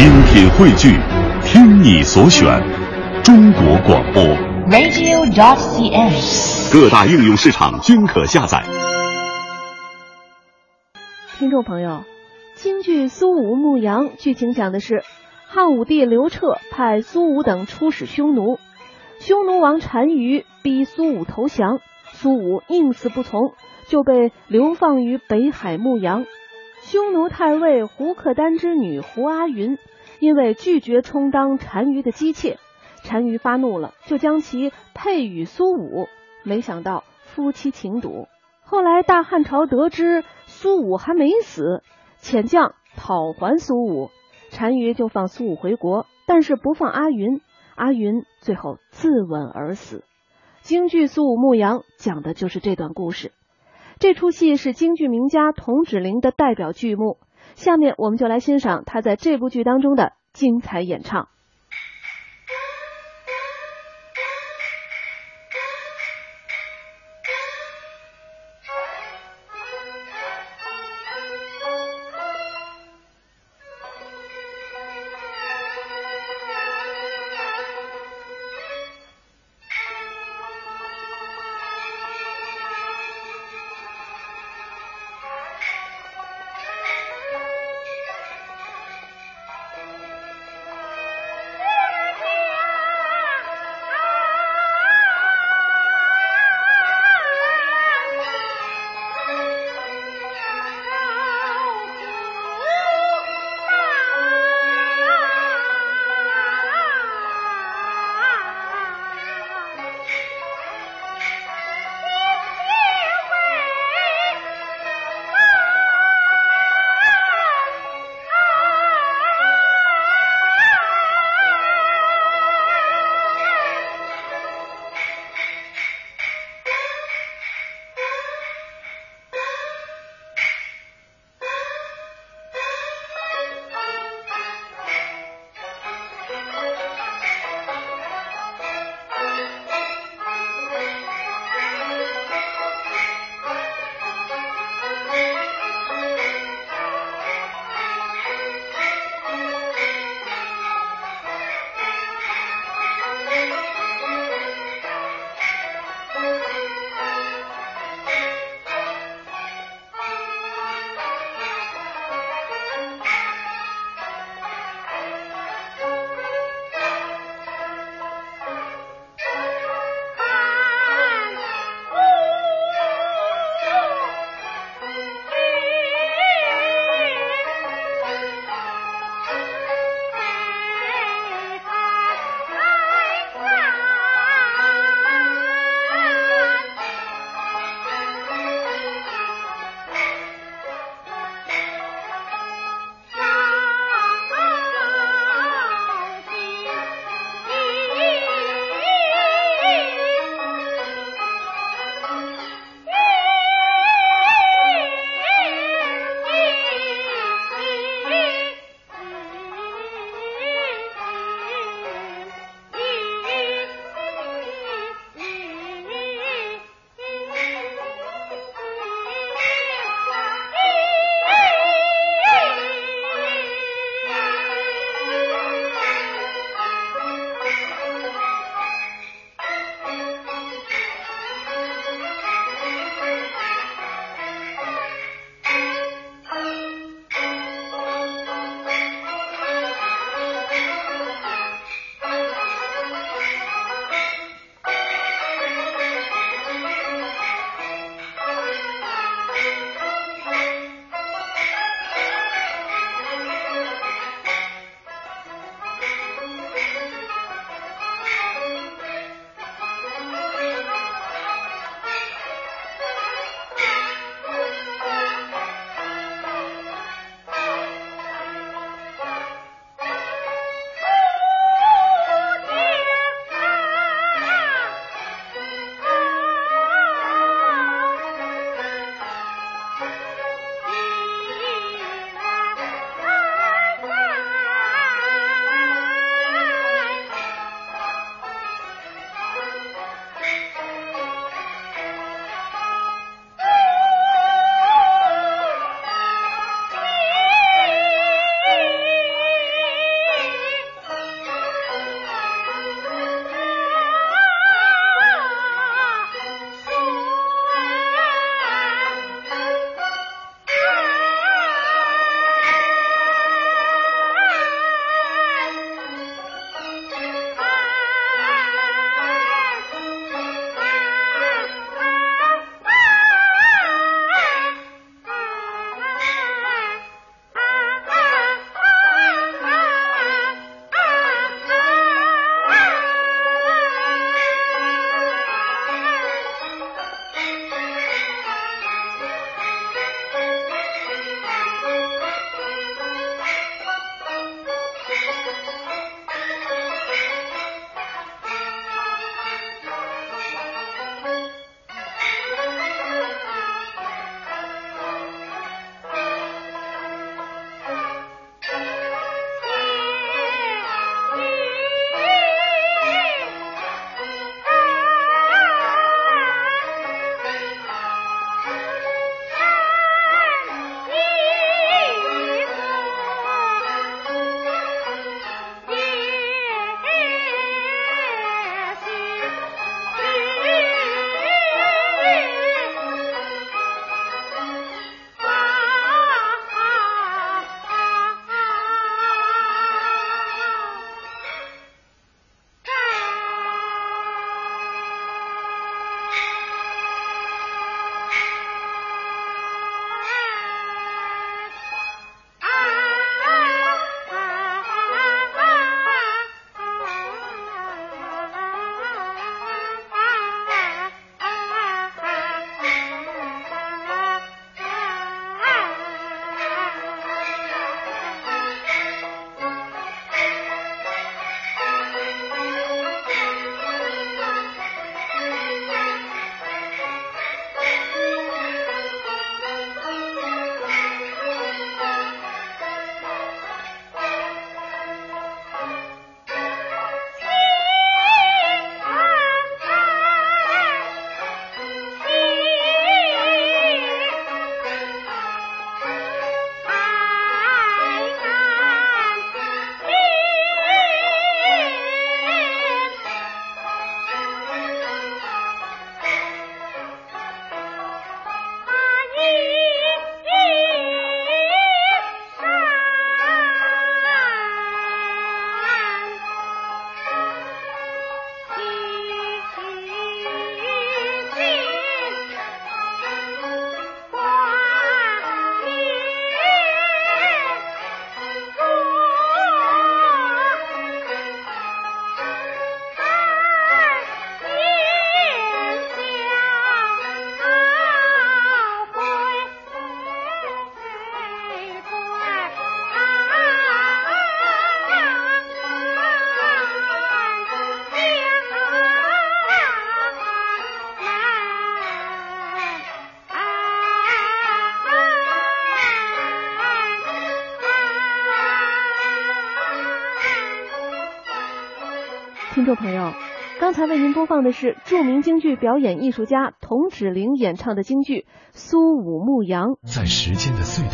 精品汇聚，听你所选，中国广播。radio.cn。各大应用市场均可下载。听众朋友，京剧《苏武牧羊》剧情讲的是汉武帝刘彻派苏武等出使匈奴，匈奴王单于逼苏武投降，苏武宁死不从，就被流放于北海牧羊。匈奴太尉胡克丹之女胡阿云，因为拒绝充当单于的姬妾，单于发怒了，就将其配与苏武。没想到夫妻情笃。后来大汉朝得知苏武还没死，遣将讨还苏武，单于就放苏武回国，但是不放阿云。阿云最后自刎而死。京剧《苏武牧羊》讲的就是这段故事。这出戏是京剧名家童芷苓的代表剧目，下面我们就来欣赏他在这部剧当中的精彩演唱。听众朋友，刚才为您播放的是著名京剧表演艺术家童芷苓演唱的京剧《苏武牧羊》。在时间的隧道。